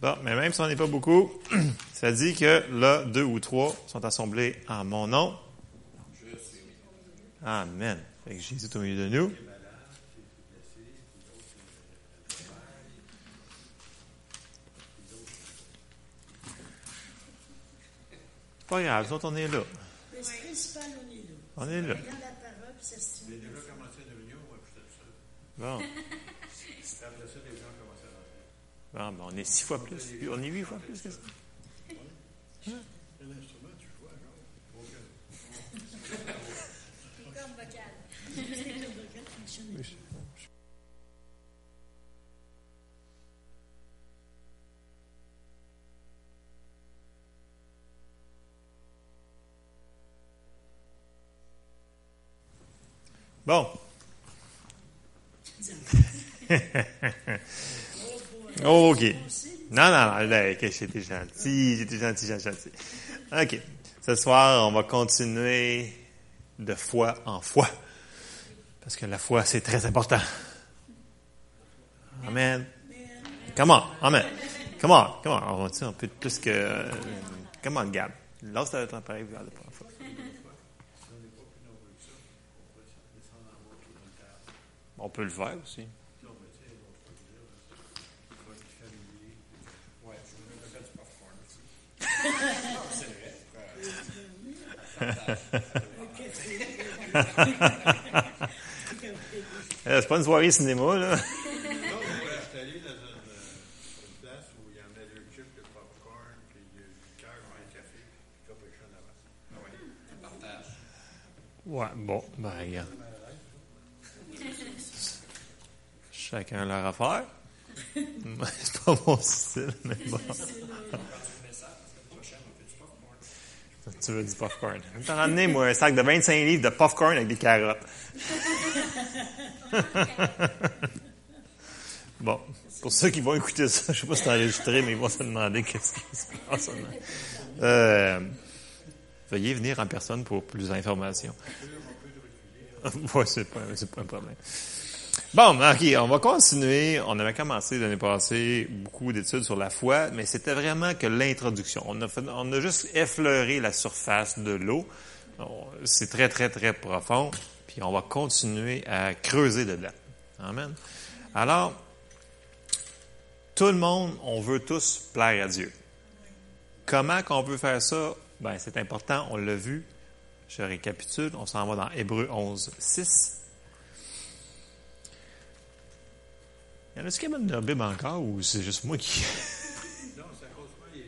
Bon, mais même si on n'est pas beaucoup, ça dit que là, deux ou trois sont assemblés en mon nom. Amen. Fait que Jésus est au milieu de nous. Pas grave, nous autres, on est là. On est là. Bon. Bon, ben, on est six fois plus. On est huit fois plus que ça. Quel instrument tu joues, alors? Aucun. Les cordes vocales. C'est le vocal fonctionne. Bon. OK. Non, non, non, là, ok, j'étais gentil, j'étais gentil, j'étais gentil. OK. Ce soir, on va continuer de foi en foi. Parce que la foi, c'est très important. Amen. Come on, amen. Come on, come on. On va dire un peu plus que... euh, Come on, Gab. Lance ton appareil, regarde la fois. On peut le faire aussi. Non, mais tu sais, bon, je peux te dire, là, faut être familier. Ouais, je vais même faire du popcorn aussi. Euh, C'est pas une soirée cinéma, là. Ouais, bon, ben regarde. Chacun leur affaire. C'est pas mon style, mais bon. Tu veux du popcorn. Je vais t'en ramener, moi, un sac de 25 livres de popcorn avec des carottes. bon, pour ceux qui vont écouter ça, je sais pas si c'est enregistré, mais ils vont se demander qu'est-ce qui se passe. Euh, veuillez venir en personne pour plus d'informations. Oui, c'est pas, c'est pas un problème. Bon, OK, on va continuer. On avait commencé l'année passée beaucoup d'études sur la foi, mais c'était vraiment que l'introduction. On a, juste effleuré la surface de l'eau. C'est très, très, très profond. Puis on va continuer à creuser dedans. Amen. Alors, tout le monde, on veut tous plaire à Dieu. Comment qu'on peut faire ça? Ben, c'est important, on l'a vu. Je récapitule, on s'en va dans Hébreu 11, 6. Y en a-tu qui amènent leur Bible encore ou c'est juste moi qui. Non, c'est à cause de moi, il est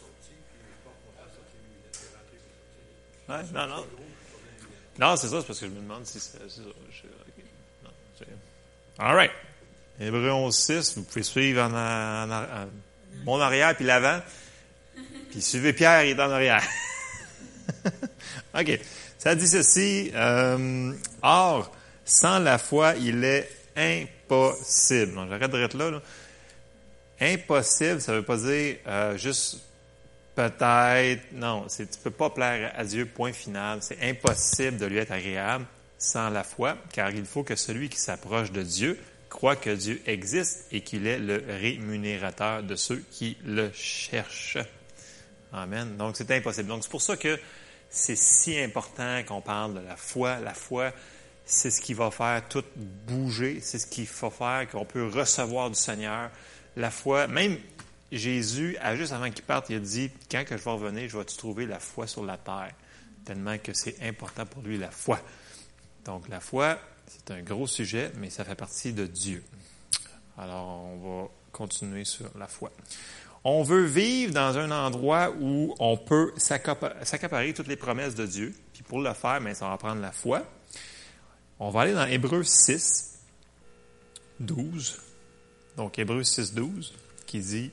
sorti, puis il lui, il rentré. Ouais, non, non. Non, c'est ça, c'est parce que je me demande si c'est ça. Je- ok. Non, c'est- All right. Hébreu 11, 6, vous pouvez suivre en, en- en- en- mon arrière puis l'avant. Puis suivez Pierre, il est en arrière. OK. Ça dit ceci. euh, Or, sans la foi, il est impossible. Donc, j'arrête de là, là. Impossible, ça veut pas dire euh, juste peut-être. Non, c'est tu peux pas plaire à Dieu, point final. C'est impossible de lui être agréable sans la foi, car il faut que celui qui s'approche de Dieu croit que Dieu existe et qu'il est le rémunérateur de ceux qui le cherchent. Amen. Donc, c'est impossible. Donc, c'est pour ça que c'est si important qu'on parle de la foi. La foi, c'est ce qui va faire tout bouger. C'est ce qui va faire qu'on peut recevoir du Seigneur. La foi, même Jésus, juste avant qu'il parte, il a dit, quand que je vais revenir, je vais-tu trouver la foi sur la terre? Tellement que c'est important pour lui, la foi. Donc, la foi, c'est un gros sujet, mais ça fait partie de Dieu. Alors, on va continuer sur la foi. On veut vivre dans un endroit où on peut s'accapa- s'accaparer toutes les promesses de Dieu. Puis pour le faire, ben, ça va prendre la foi. On va aller dans Hébreux 6, 12. Donc, Hébreux 6, 12, qui dit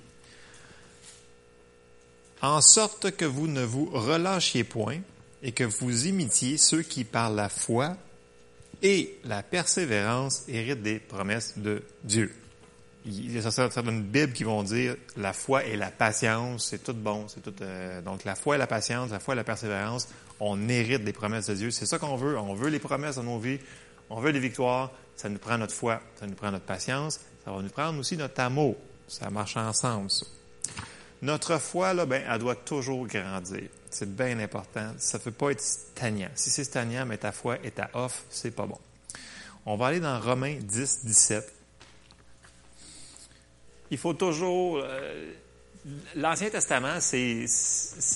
En sorte que vous ne vous relâchiez point et que vous imitiez ceux qui, par la foi et la persévérance, héritent des promesses de Dieu. Il y a certaines Bibles qui vont dire la foi et la patience, c'est tout bon, c'est tout. euh, donc la foi et la patience, la foi et la persévérance, on hérite des promesses de Dieu. C'est ça qu'on veut. On veut les promesses dans nos vies, on veut les victoires, ça nous prend notre foi, ça nous prend notre patience, ça va nous prendre aussi notre amour. Ça marche ensemble, ça. Notre foi, là, ben, elle doit toujours grandir. C'est bien important. Ça ne peut pas être stagnant. Si c'est stagnant, mais ta foi est à off, c'est pas bon. On va aller dans Romains 10, 17. Il faut toujours. euh, L'Ancien Testament, c'est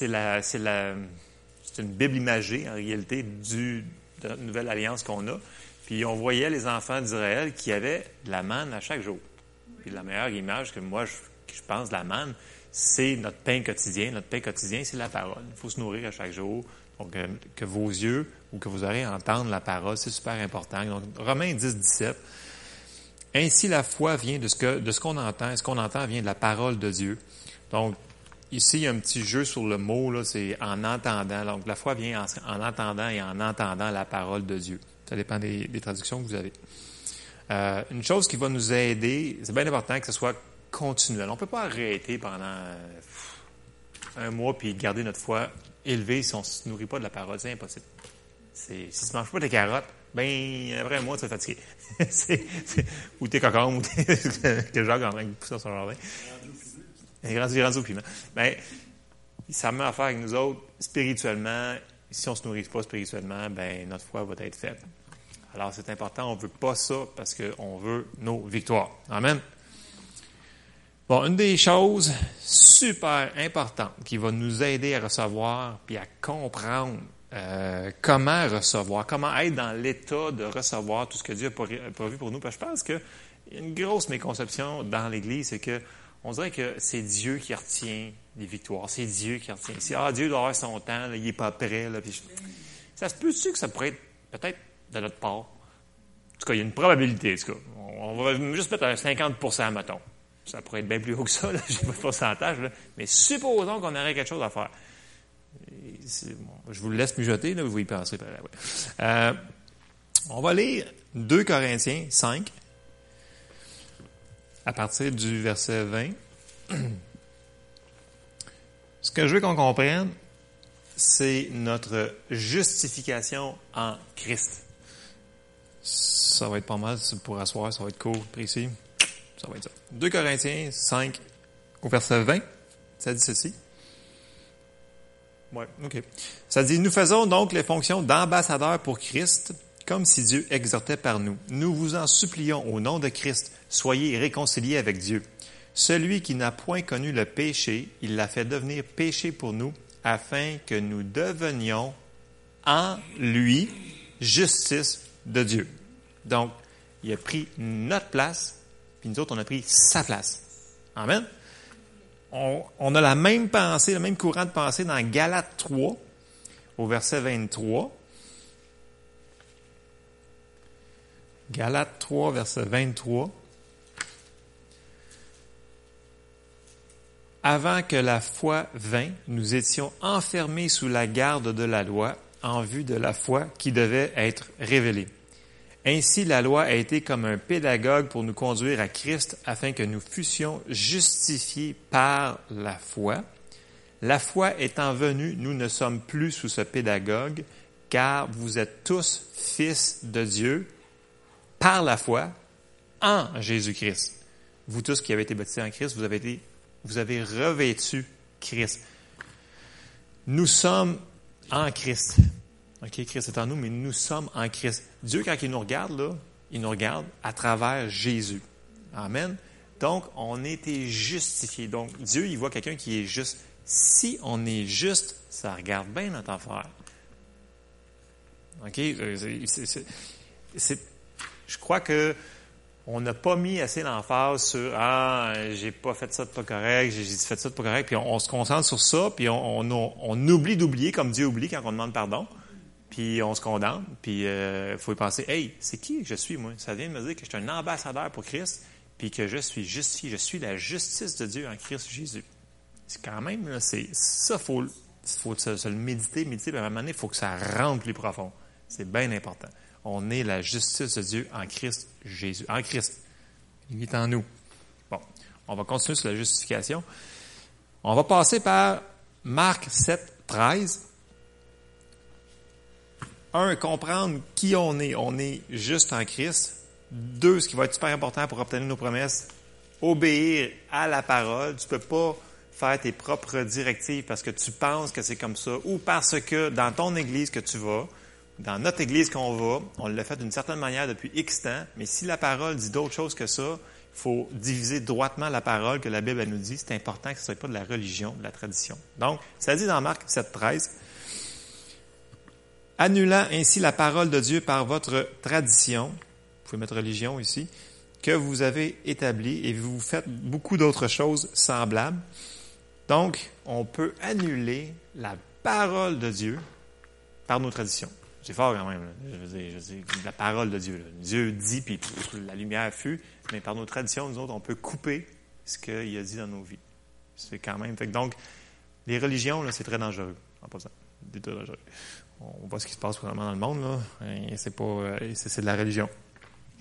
la, c'est la, c'est une Bible imagée en réalité du, de notre nouvelle alliance qu'on a. Puis on voyait les enfants d'Israël qui avaient de la manne à chaque jour. Puis la meilleure image que moi je, pense de la manne, c'est notre pain quotidien. Notre pain quotidien, c'est la parole. Il faut se nourrir à chaque jour. Donc, euh, que vos yeux ou que vous aurez à entendre la parole, c'est super important. Donc, Romains 10, 17. Ainsi, la foi vient de ce qu'on entend. Ce qu'on entend vient de la parole de Dieu. Donc, ici, il y a un petit jeu sur le mot, là, c'est en entendant. Donc, la foi vient en, en entendant et en entendant la parole de Dieu. Ça dépend des, des traductions que vous avez. Euh, une chose qui va nous aider, c'est bien important que ce soit continuel. On ne peut pas arrêter pendant euh, un mois puis garder notre foi élevée si on ne se nourrit pas de la parole. C'est impossible. Si tu ne manges pas tes carottes, ben après un mois, tu vas fatiguer. c'est, c'est, ou tes cocombes, ou tes, que Jacques en train de pousser son jardin. Rendu, au ça a même affaire avec nous autres spirituellement. Si on ne se nourrit pas spirituellement, ben notre foi va être faible. Alors c'est important, on ne veut pas ça parce qu'on veut nos victoires. Amen. Bon, une des choses super importantes qui va nous aider à recevoir puis à comprendre euh, comment recevoir, comment être dans l'état de recevoir tout ce que Dieu a prévu pour nous. Parce que je pense qu'il y a une grosse méconception dans l'Église, c'est que on dirait que c'est Dieu qui retient les victoires, c'est Dieu qui retient. Si ah, Dieu doit avoir son temps, il n'est pas prêt. Je- ça se peut-tu que ça pourrait être peut-être de notre part? En tout cas, il y a une probabilité, tout. On va juste mettre un 50% mettons. Ça pourrait être bien plus haut que ça, là, j'ai pas de pourcentage, là. mais supposons qu'on aurait quelque chose à faire. C'est- je vous le laisse mijoter, là, vous y là, ouais. Euh, on va lire 2 Corinthiens 5, à partir du verset 20. Ce que je veux qu'on comprenne, c'est notre justification en Christ. Ça va être pas mal pour asseoir, ça va être court, précis. Ça va être ça. 2 Corinthiens 5 au verset 20, ça dit ceci. Ouais, OK. Ça dit, nous faisons donc les fonctions d'ambassadeurs pour Christ, comme si Dieu exhortait par nous. Nous vous en supplions au nom de Christ, soyez réconciliés avec Dieu. Celui qui n'a point connu le péché, il l'a fait devenir péché pour nous, afin que nous devenions en lui justice de Dieu. Donc, il a pris notre place, puis nous autres, on a pris sa place. Amen. On, a la même pensée, le même courant de pensée dans Galates 3, au verset 23. Galates 3, verset 23. Avant que la foi vînt, nous étions enfermés sous la garde de la loi en vue de la foi qui devait être révélée. Ainsi, la loi a été comme un pédagogue pour nous conduire à Christ afin que nous fussions justifiés par la foi. La foi étant venue, nous ne sommes plus sous ce pédagogue, car vous êtes tous fils de Dieu par la foi en Jésus-Christ. Vous tous qui avez été baptisés en Christ, vous avez été, vous avez revêtu Christ. Nous sommes en Christ. OK, Christ est en nous, mais nous sommes en Christ. Dieu, quand il nous regarde, il nous regarde à travers Jésus. Amen. Donc, on a été justifiés. Donc, Dieu, il voit quelqu'un qui est juste. Si on est juste, ça regarde bien notre affaire. OK? Je crois que on n'a pas mis assez l'emphase sur ah j'ai pas fait ça de pas correct, j'ai fait ça de pas correct, puis on, se concentre sur ça, puis on, oublie d'oublier comme Dieu oublie quand on demande pardon, puis on se condamne, puis il faut y penser hey c'est qui je suis moi Ça vient de me dire que je suis un ambassadeur pour Christ, puis que je suis justifié, je suis la justice de Dieu en Christ Jésus. C'est quand même c'est ça faut faut se, se le méditer, méditer, puis à un moment donné, il faut que ça rentre plus profond. C'est bien important. On est la justice de Dieu en Christ Jésus. En Christ. Il est en nous. Bon, on va continuer sur la justification. On va passer par Marc 7, 13. Un, comprendre qui on est. On est juste en Christ. Deux, ce qui va être super important pour obtenir nos promesses, obéir à la parole. Tu peux pas faire tes propres directives parce que tu penses que c'est comme ça ou parce que dans ton église que tu vas, dans notre église qu'on va, on l'a fait d'une certaine manière depuis X temps, mais si la parole dit d'autres choses que ça, il faut diviser droitement la parole que la Bible nous dit. C'est important que ce ne soit pas de la religion, de la tradition. Donc, ça dit dans Marc 7.13, annulant ainsi la parole de Dieu par votre tradition, vous pouvez mettre religion ici, que vous avez établie et vous faites beaucoup d'autres choses semblables. Donc, on peut annuler la parole de Dieu par nos traditions. C'est fort quand même. Je veux dire, la parole de Dieu. Dieu dit, puis la lumière fut, mais par nos traditions, nous autres, on peut couper ce qu'il a dit dans nos vies. C'est quand même. Donc, les religions, c'est très dangereux. En. C'est dangereux. On voit ce qui se passe vraiment dans le monde, là. C'est pas. c'est de la religion.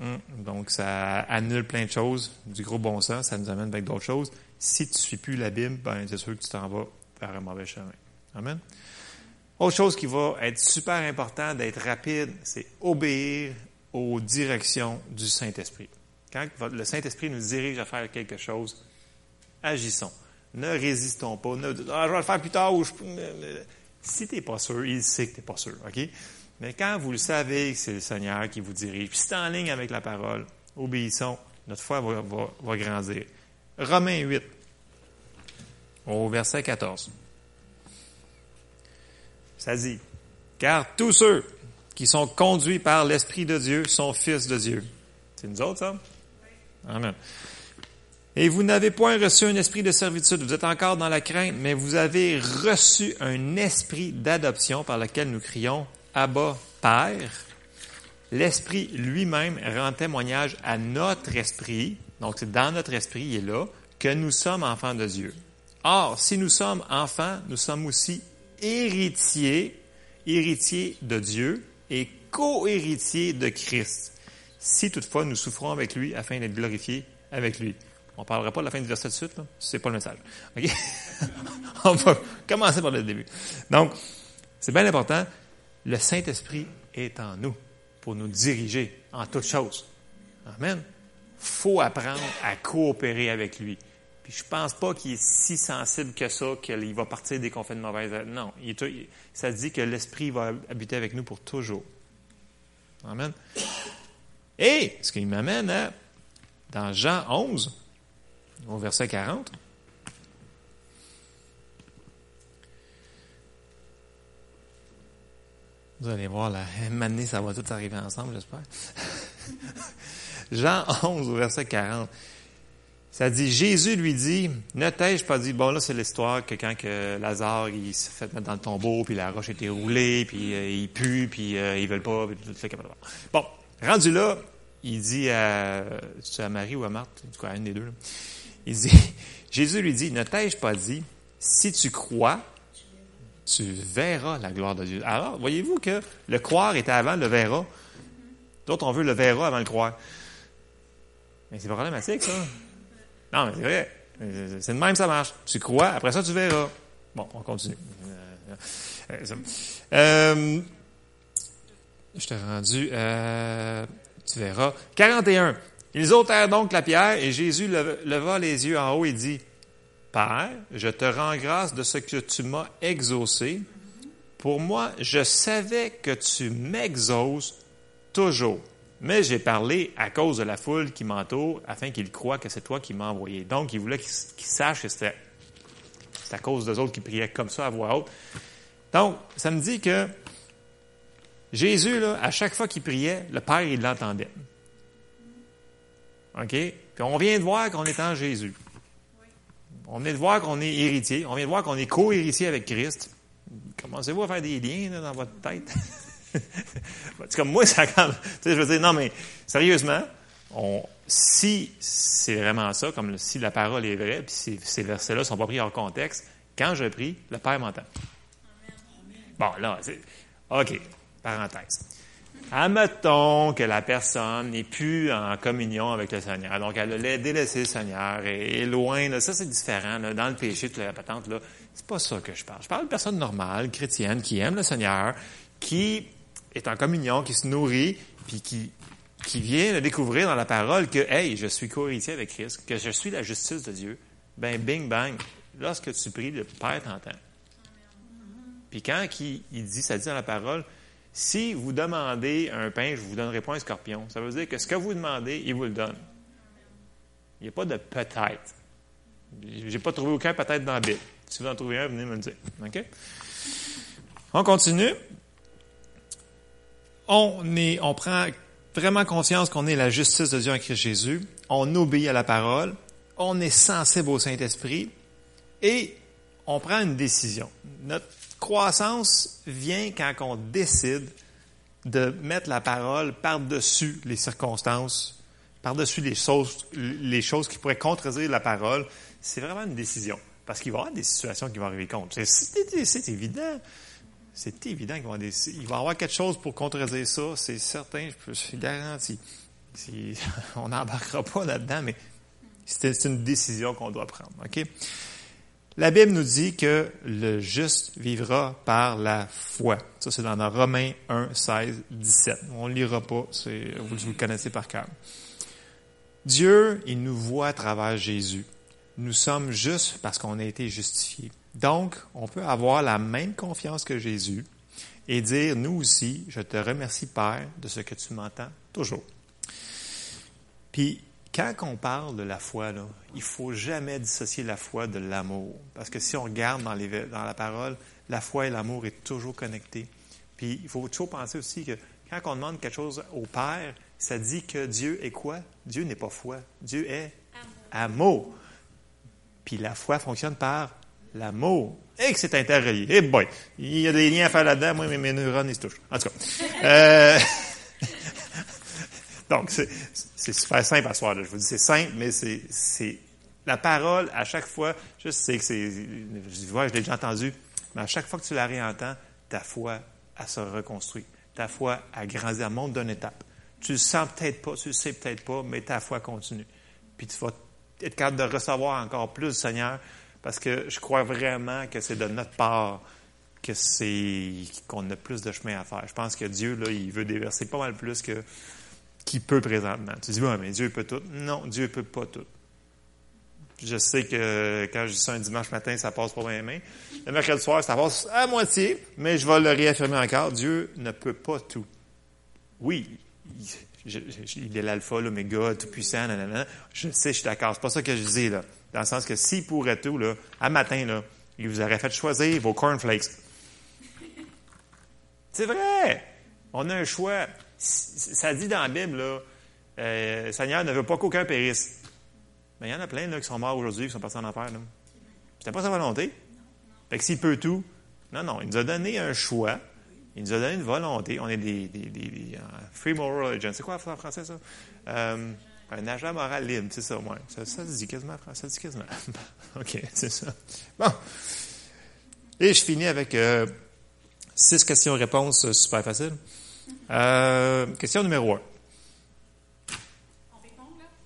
Hum. Donc, ça annule plein de choses, du gros bon sens, ça nous amène avec d'autres choses. Si tu ne suis plus la Bible, ben, c'est sûr que tu t'en vas vers un mauvais chemin. Amen. Autre chose qui va être super important d'être rapide, c'est obéir aux directions du Saint-Esprit. Quand le Saint-Esprit nous dirige à faire quelque chose, agissons. Ne résistons pas. Ne, ah, je vais le faire plus tard. Ou je, si tu n'es pas sûr, il sait que tu n'es pas sûr. OK? Mais quand vous le savez que c'est le Seigneur qui vous dirige, puis c'est en ligne avec la parole, obéissons. Notre foi va, va grandir. Romains 8, au verset 14. Ça dit, car tous ceux qui sont conduits par l'Esprit de Dieu sont fils de Dieu. C'est nous autres, ça? Amen. Et vous n'avez point reçu un esprit de servitude, vous êtes encore dans la crainte, mais vous avez reçu un esprit d'adoption par lequel nous crions Abba, Père. L'Esprit lui-même rend témoignage à notre esprit, donc c'est dans notre esprit, il est là, que nous sommes enfants de Dieu. Or, si nous sommes enfants, nous sommes aussi héritiers, héritiers de Dieu et co-héritiers de Christ. Si toutefois nous souffrons avec lui afin d'être glorifiés avec lui. On ne parlera pas de la fin du verset de suite. C'est pas le message. OK? On va commencer par le début. Donc, c'est bien important. Le Saint-Esprit est en nous pour nous diriger en toutes choses. Amen. faut apprendre à coopérer avec lui. Puis je pense pas qu'il est si sensible que ça qu'il va partir dès qu'on fait de mauvaises. Non, ça dit que l'Esprit va habiter avec nous pour toujours. Amen. Et ce qui m'amène à, dans Jean 11, au verset 40, vous allez voir, la année, ça va tout arriver ensemble, j'espère. Jean 11, au verset 40. Ça dit, Jésus lui dit, ne t'ai-je pas dit, bon là c'est l'histoire que quand que Lazare il se fait mettre dans le tombeau, puis la roche était roulée, puis euh, il pue, puis euh, ils veulent pas, puis tout ça. Bon, rendu là, il dit à, à Marie ou à Marthe, en tout cas à une des deux, là. il dit, Jésus lui dit, ne t'ai-je pas dit, si tu crois, tu verras la gloire de Dieu. Alors, voyez-vous que le croire était avant le verra. D'autres, on veut le verra avant le croire. Mais c'est problématique, ça. Non, mais c'est vrai. C'est de même, ça marche. Tu crois, après ça, tu verras. Bon, on continue. Euh, euh, je t'ai rendu, euh, tu verras. 41. Ils ôtèrent donc la pierre et Jésus leva les yeux en haut et dit, Père, je te rends grâce de ce que tu m'as exaucé. Pour moi, je savais que tu m'exauces toujours. Mais j'ai parlé à cause de la foule qui m'entoure, afin qu'ils croient que c'est toi qui m'as envoyé. Donc, il voulait qu'ils sachent que c'était à cause des autres qui priaient comme ça à voix haute. Donc, ça me dit que Jésus, là, à chaque fois qu'il priait, le Père, il l'entendait. OK? Puis on vient de voir qu'on est en Jésus. On vient de voir qu'on est héritier. On vient de voir qu'on est co-héritier avec Christ. Commencez-vous à faire des liens là, dans votre tête? comme moi, ça tu sais, je veux dire, non, mais sérieusement, si c'est vraiment ça, comme si la parole est vraie, puis si ces versets-là sont pas pris hors contexte, quand je prie, le Père m'entend. Bon, là, OK, parenthèse. Admettons que la personne n'est plus en communion avec le Seigneur. Donc, elle a délaissé le Seigneur et est loin. Ça, c'est différent. Dans le péché, toute la patente, là, c'est pas ça que je parle. Je parle de personne normale, chrétienne, qui aime le Seigneur, qui est en communion, qui se nourrit, puis qui qui vient de découvrir dans la parole que, hey, je suis co-héritier avec Christ, que je suis la justice de Dieu, ben, bing, bang, lorsque tu pries, le Père t'entend. Puis quand il, il dit, ça dit dans la parole, si vous demandez un pain, je vous donnerai pas un scorpion. Ça veut dire que ce que vous demandez, il vous le donne. Il n'y a pas de peut-être. J'ai pas trouvé aucun peut-être dans la Bible. Si vous en trouvez un, venez me le dire. OK? On continue. On, est, on prend vraiment conscience qu'on est la justice de Dieu en Christ Jésus. On obéit à la parole. On est sensible au Saint-Esprit. Et on prend une décision. Notre croissance vient quand on décide de mettre la parole par-dessus les circonstances, par-dessus les choses, les choses qui pourraient contredire la parole. C'est vraiment une décision. Parce qu'il va y avoir des situations qui vont arriver contre. C'est évident. C'est évident qu'il va, y avoir quelque chose pour contredire ça, c'est certain, je garantis. Si, on n'embarquera pas là-dedans, mais c'est une décision qu'on doit prendre. La Bible nous dit que le juste vivra par la foi. Ça, c'est dans Romains 1, 16, 17. On ne lira pas, vous le connaissez par cœur. Dieu, il nous voit à travers Jésus. Nous sommes justes parce qu'on a été justifiés. Donc, on peut avoir la même confiance que Jésus et dire, nous aussi, je te remercie, Père, de ce que tu m'entends toujours. Puis, quand on parle de la foi, là, il faut jamais dissocier la foi de l'amour. Parce que si on regarde dans, les, dans la parole, la foi et l'amour est toujours connectés. Puis, il faut toujours penser aussi que quand on demande quelque chose au Père, ça dit que Dieu est quoi? Dieu n'est pas foi. Dieu est amour. Puis la foi fonctionne par l'amour. Et que c'est interrelié. Eh boy, il y a des liens à faire là-dedans. Moi, mes, neurones, ils se touchent. En tout cas. Euh, donc, c'est super simple à ce soir. Je vous dis, c'est simple, mais c'est la parole, à chaque fois, je sais que c'est, je vois, je l'ai déjà entendu, mais à chaque fois que tu la réentends, ta foi, elle se reconstruit. Ta foi, elle grandit, elle monte d'une étape. Tu le sens peut-être pas, tu le sais peut-être pas, mais ta foi continue. Puis tu vas être capable de recevoir encore plus, Seigneur, parce que je crois vraiment que c'est de notre part que c'est qu'on a plus de chemin à faire. Je pense que Dieu, là, il veut déverser pas mal plus que qu'il peut présentement. Tu dis, oui, mais Dieu peut tout. Non, Dieu peut pas tout. Je sais que quand je dis ça un dimanche matin, ça passe pour mes mains. Le mercredi soir, ça passe à moitié, mais je vais le réaffirmer encore. Dieu ne peut pas tout. Oui, il est l'alpha, l'oméga, tout puissant, nanana. Je sais, je suis d'accord. C'est pas ça que je dis, là. Dans le sens que s'il pourrait tout, là, à matin, là, il vous aurait fait choisir vos cornflakes. C'est vrai! On a un choix. Ça dit dans la Bible, là, euh, Seigneur ne veut pas qu'aucun périsse. Mais il y en a plein là, qui sont morts aujourd'hui, qui sont partis en enfer. C'était pas sa volonté. Fait que s'il peut tout, non, non, il nous a donné un choix. Il nous a donné une volonté. On est des, des, des, uh, free moral agents. C'est quoi en français, ça? Euh, un agent moral libre, c'est ça, ouais. Ça, ça se dit quasiment. Ça se dit quasiment. OK, c'est ça. Bon. Et je finis avec euh, six questions-réponses euh, super faciles. Euh, question numéro un.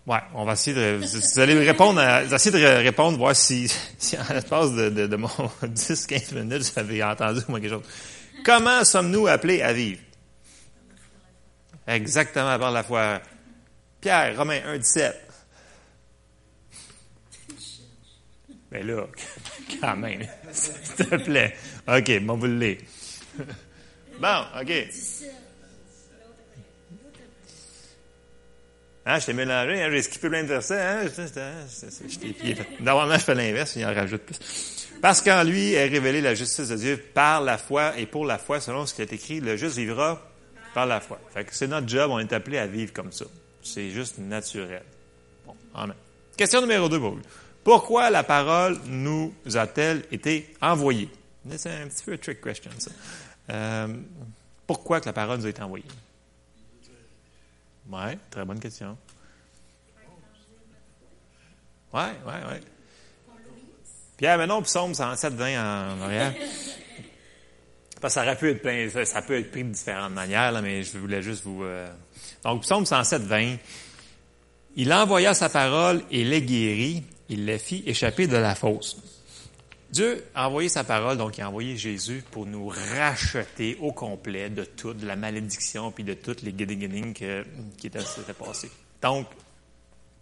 Ouais, on va essayer de. Vous allez répondre, à, vous essayer de répondre, voir si, si en l'espace de, de, de mon 10-15 minutes, vous avez entendu moi quelque chose. Comment sommes-nous appelés à vivre? Exactement par la foi. Pierre, Romains 1, 17. Mais là, quand même, s'il te plaît. OK, bon, vous le Bon, OK. Hein, je t'ai mélangé, hein, j'ai skippé plein de versets, hein, Normalement, je fais l'inverse, il en rajoute plus. Parce qu'en lui est révélée la justice de Dieu par la foi et pour la foi, selon ce qui est écrit, le juste vivra par la foi. Fait que c'est notre job, on est appelé à vivre comme ça. C'est juste naturel. Bon, amen. Question numéro deux pour vous. Pourquoi la parole nous a-t-elle été envoyée? C'est un petit peu un trick question, ça. Euh, pourquoi que la parole nous a été envoyée? Oui, très bonne question. Oui, oui, oui. Pierre, maintenant, psaume 107, 20 en arrière. Parce que ça aurait pu être plein, ça peut être pris de différentes manières, mais je voulais juste vous... Euh... Donc, psaume 107, 20. Il envoya sa parole et les guérit, il les fit échapper de la fosse. Dieu a envoyé sa parole, donc il a envoyé Jésus pour nous racheter au complet de tout, de la malédiction, puis de toutes les guédiguinings qui étaient, s'étaient passées. Donc,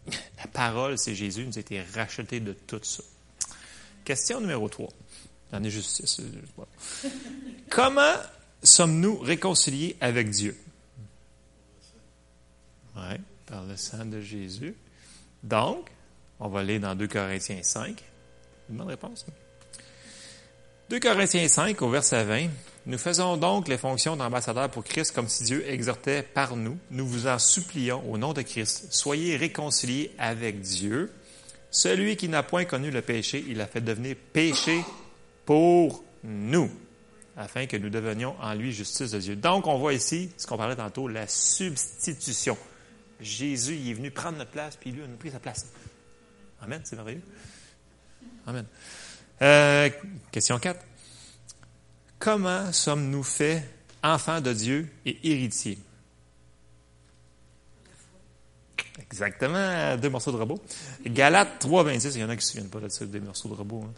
la parole, c'est Jésus, nous a été racheté de tout ça. Question numéro 3. J'en ai juste six. Comment sommes-nous réconciliés avec Dieu? Oui, par le sang de Jésus. Donc, on va aller dans 2 Corinthiens 5. Une bonne réponse. hein? 2 Corinthiens 5, au verset 20. Nous faisons donc les fonctions d'ambassadeurs pour Christ comme si Dieu exhortait par nous. Nous vous en supplions au nom de Christ. Soyez réconciliés avec Dieu. Celui qui n'a point connu le péché, il a fait devenir péché pour nous, afin que nous devenions en lui justice de Dieu. Donc, on voit ici ce qu'on parlait tantôt, la substitution. Jésus, il est venu prendre notre place, puis lui, on a pris sa place. Amen, c'est merveilleux. Amen. Euh, question 4. Comment sommes-nous faits enfants de Dieu et héritiers? Exactement, deux morceaux de robot. Galates 3.26, il y en a qui ne se souviennent pas de ça, des morceaux de robot. hein.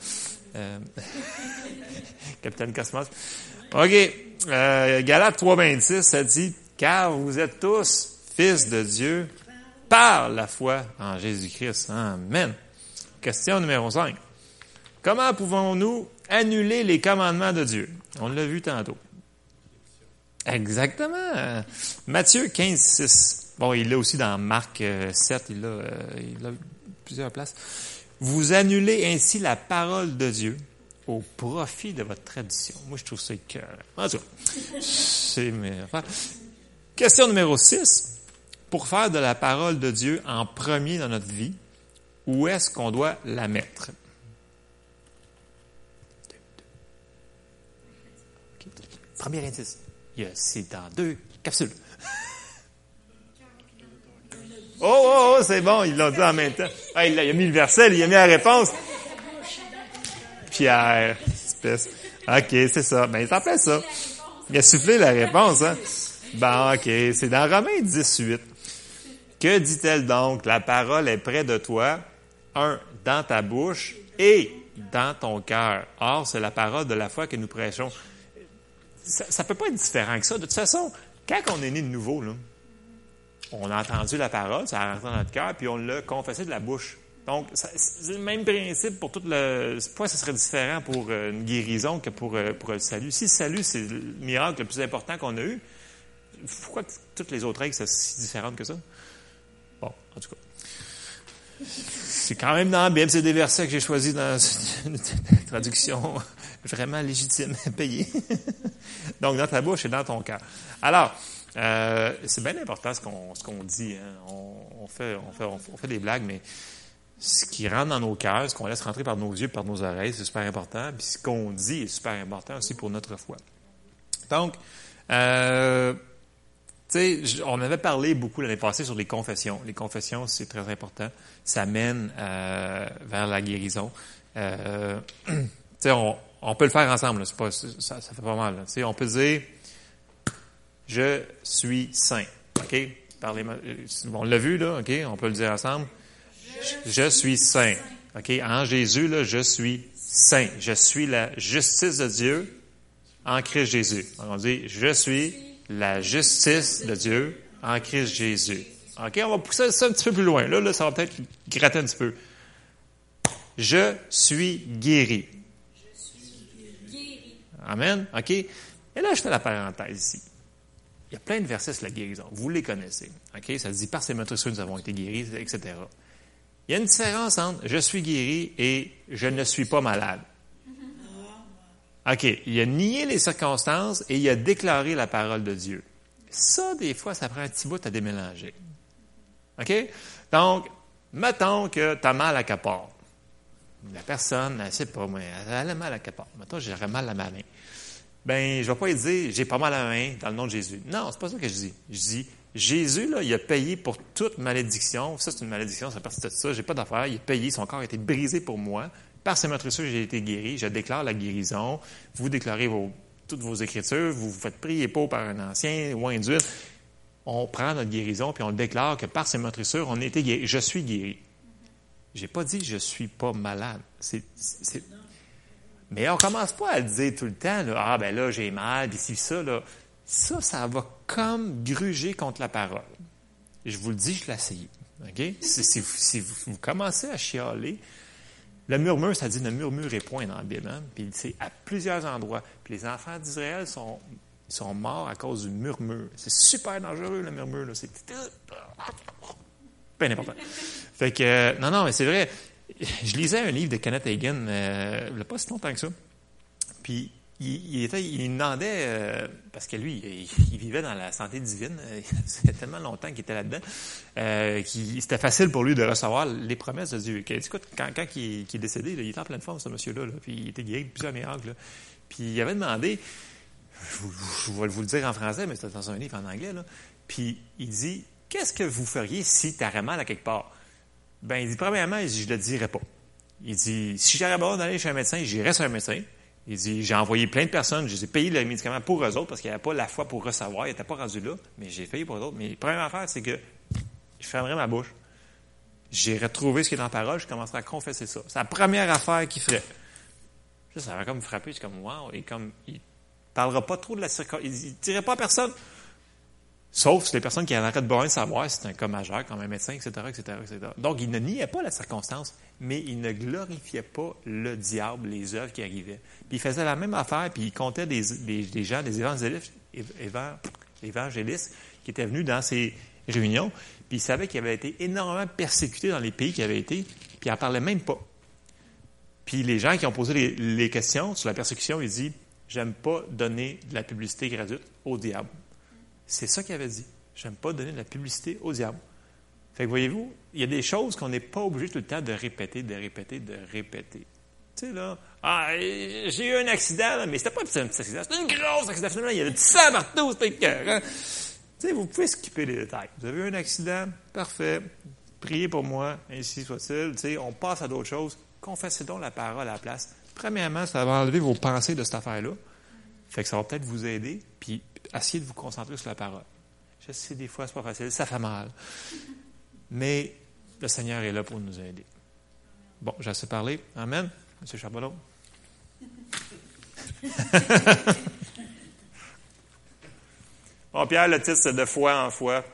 Euh, Capitaine Cosmos. OK, euh, Galates 3.26, ça dit, car vous êtes tous fils de Dieu par la foi en Jésus-Christ. Amen. Question numéro 5. Comment pouvons-nous annuler les commandements de Dieu? On l'a vu tantôt. Exactement. Matthieu 15, 6. Bon, il l'a aussi dans Marc euh, 7, il l'a, euh, il l'a plusieurs places. Vous annulez ainsi la parole de Dieu au profit de votre tradition. Moi, je trouve ça écœurant. En tout cas, c'est mes. Question numéro 6. Pour faire de la parole de Dieu en premier dans notre vie, où est-ce qu'on doit la mettre? Premier indice. Il C'est dans deux capsules. Oh, oh, oh, c'est bon, ils l'ont dit en même temps. Il, a, il mis le verset, il a mis la réponse. Pierre, espèce. OK, c'est ça. Ben, il s'appelle ça. Il a soufflé la réponse, hein. Bon, OK, c'est dans Romains 18. Que dit-elle donc? La parole est près de toi, un, dans ta bouche et dans ton cœur. Or, c'est la parole de la foi que nous prêchons. Ça, ça peut pas être différent que ça. De toute façon, quand on est né de nouveau, là, on a entendu la parole, ça a rentré dans notre cœur, puis on l'a confessé de la bouche. Donc, c'est le même principe pour tout le... Pourquoi ça serait différent pour euh, une guérison que pour, euh, pour le salut? Si le salut, c'est le miracle le plus important qu'on a eu, pourquoi toutes les autres règles sont si différentes que ça? Bon, en tout cas. C'est quand même dans la Bible, c'est des versets que j'ai choisis dans une traduction vraiment légitime, payée. Donc, dans ta bouche et dans ton cœur. Alors, euh, c'est bien important ce qu'on ce qu'on dit. hein. On, on fait, on, fait, on fait des blagues, mais ce qui rentre dans nos cœurs, ce qu'on laisse rentrer par nos yeux, par nos oreilles, c'est super important. Puis ce qu'on dit est super important aussi pour notre foi. Donc, euh, sais, on avait parlé beaucoup l'année passée sur les confessions. Les confessions, c'est très important. Ça mène euh, vers la guérison. Euh, on, on peut le faire ensemble. ça, fait pas mal. on peut dire je suis saint. OK? Parlez, on l'a vu, là, OK? On peut le dire ensemble. Je, suis saint. OK? En Jésus, là, je suis saint. Je suis la justice de Dieu en Christ Jésus. On dit, je suis la justice de Dieu en Christ Jésus. OK? On va pousser ça un petit peu plus loin. Là, là ça va peut-être gratter un petit peu. Je suis guéri. Amen. OK? Et là, je fais la parenthèse ici. Il y a plein de versets sur la guérison. Vous les connaissez. OK? Ça dit par ces meurtrissures, nous avons été guéris, etc. Il y a une différence entre je suis guéri et je ne suis pas malade. OK. Il a nié les circonstances et il a déclaré la parole de Dieu. Ça, des fois, ça prend un petit bout à démélanger. OK? Donc, mettons que tu as mal à part. La personne, elle ne pas, moi, elle a mal à part. Mettons, j'aurais mal à ma main. Ben, je vais pas lui dire, j'ai pas mal à la main dans le nom de Jésus. Non, c'est pas ça que je dis. Je dis, Jésus, il a payé pour toute malédiction. Ça, c'est une malédiction, c'est partie de ça. J'ai pas d'affaires. Il a payé. Son corps a été brisé pour moi. Par ses meurtrissures, j'ai été guéri. Je déclare la guérison. Vous déclarez toutes vos écritures. Vous vous faites prier pour par un ancien ou un d'huile. On prend notre guérison puis on déclare que par ses meurtrissures, on a été guéri. Je suis guéri. J'ai pas dit je suis pas malade. Mais on commence pas à dire tout le temps, ah ben là, j'ai mal, puis si ça, là. Ça, ça va comme gruger contre la parole. Je vous le dis, je l'ai essayé. Si, si vous commencez à chialer, le murmure, ça dit ne murmurez point dans la Bible. Hein? Puis c'est à plusieurs endroits. Puis les enfants d'Israël sont, sont morts à cause du murmure. C'est super dangereux, le murmure. C'est pas n'importe. Fait que, euh, non, non, mais c'est vrai. Je lisais un livre de Kenneth Hagin, euh, il n'y a pas si longtemps que ça. Puis, il, demandait, euh, parce que lui, il, vivait dans la santé divine, euh, c'était tellement longtemps qu'il était là-dedans, euh, qu'il- c'était facile pour lui de recevoir les promesses de Dieu. Quand, il, est décédé, il était en pleine forme, ce monsieur-là, là, puis il était guéri de plusieurs miracles. là. Puis il avait demandé, je, vais vous le dire en français, mais c'est dans un livre en anglais, là. puis il dit, qu'est-ce que vous feriez si tu aurais mal à quelque part? Ben, il dit, premièrement, je le dirais pas. Il dit, si j'avais besoin d'aller chez un médecin, j'irais chez un médecin. Il dit, j'ai envoyé plein de personnes, je les ai payé le médicament pour eux autres parce qu'il n'y pas la foi pour recevoir, il n'était pas rendu là, mais j'ai payé pour eux autres. Mais la première affaire, c'est que je fermerais ma bouche. J'irais trouver ce qui est dans la parole, je commencerai à confesser ça. C'est la première affaire qu'il ferait. Ça, va comme me frapper, je suis comme, wow, et comme, il parlera pas trop de la circonstance, il ne dirait pas à personne. Sauf les personnes qui arrêtent de savoir si c'est un cas majeur, comme un médecin, etc., etc., etc. Donc, il ne niait pas la circonstance, mais il ne glorifiait pas le diable, les œuvres qui arrivaient. Puis il faisait la même affaire, puis il comptait des, gens, des évangélistes, évan- évangélistes qui étaient venus dans ces réunions, puis il savait qu'il avait été énormément persécuté dans les pays qu'il avait été, puis il n'en parlait même pas. Puis les gens qui ont posé les, questions sur la persécution, il dit J'aime pas donner de la publicité gratuite au diable. C'est ça qu'il avait dit. J'aime pas donner de la publicité au diable. Fait que voyez-vous, il y a des choses qu'on n'est pas obligé tout le temps de répéter, de répéter, de répéter. Tu sais, là, ah, euh, j'ai eu un accident, là, mais c'était pas un petit accident, c'était un gros accident. Finalement, il y avait du sang partout, c'était écœurant. Tu sais, vous pouvez skipper les détails. Vous avez eu un accident, parfait. Priez pour moi, ainsi soit-il. Tu sais, on passe à d'autres choses. Confessez donc la parole à la place. Premièrement, ça va enlever vos pensées de cette affaire-là. Fait que ça va peut-être vous aider, puis essayez de vous concentrer sur la parole. Je sais, des fois, c'est pas facile, ça fait mal. Mais le Seigneur est là pour nous aider. Bon, j'ai assez parlé. Amen. Monsieur Charbonneau. bon, Pierre, le titre, c'est de foi en foi.